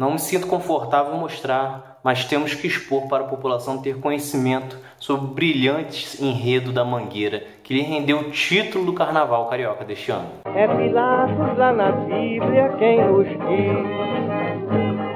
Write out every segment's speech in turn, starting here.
Não me sinto confortável em mostrar, mas temos que expor para a população ter conhecimento sobre o brilhante enredo da Mangueira, que lhe rendeu o título do Carnaval Carioca deste ano. É Pilatos lá na Bíblia quem nos diz,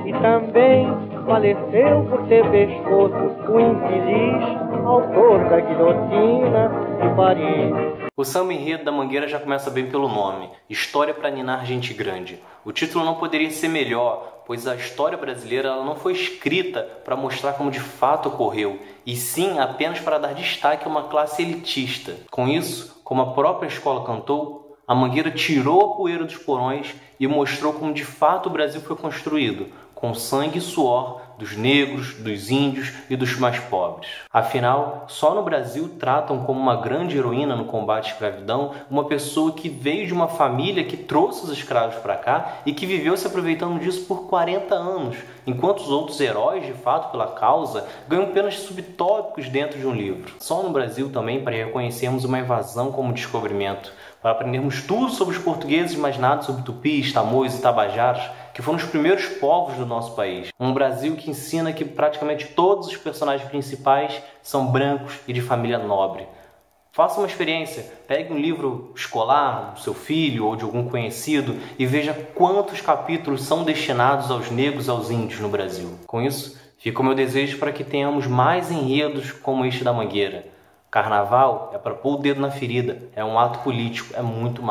e também faleceu por ter pescoço o infeliz autor da guilhotina de Paris. O samba enredo da Mangueira já começa bem pelo nome, História para Ninar Gente Grande. O título não poderia ser melhor, pois a história brasileira ela não foi escrita para mostrar como de fato ocorreu, e sim apenas para dar destaque a uma classe elitista. Com isso, como a própria escola cantou, a Mangueira tirou a poeira dos porões e mostrou como de fato o Brasil foi construído, com sangue e suor dos negros, dos índios e dos mais pobres. Afinal, só no Brasil tratam como uma grande heroína no combate à escravidão uma pessoa que veio de uma família que trouxe os escravos para cá e que viveu se aproveitando disso por 40 anos, enquanto os outros heróis, de fato, pela causa, ganham apenas subtópicos dentro de um livro. Só no Brasil também para reconhecermos uma invasão como descobrimento, para aprendermos tudo sobre os portugueses, mas nada sobre tupis, tamoios e tabajaras, que foram os primeiros povos do nosso país. Um Brasil que ensina que praticamente todos os personagens principais são brancos e de família nobre. Faça uma experiência, pegue um livro escolar do seu filho ou de algum conhecido e veja quantos capítulos são destinados aos negros e aos índios no Brasil. Com isso, fica o meu desejo para que tenhamos mais enredos como este da Mangueira. Carnaval é para pôr o dedo na ferida, é um ato político, é muito mais.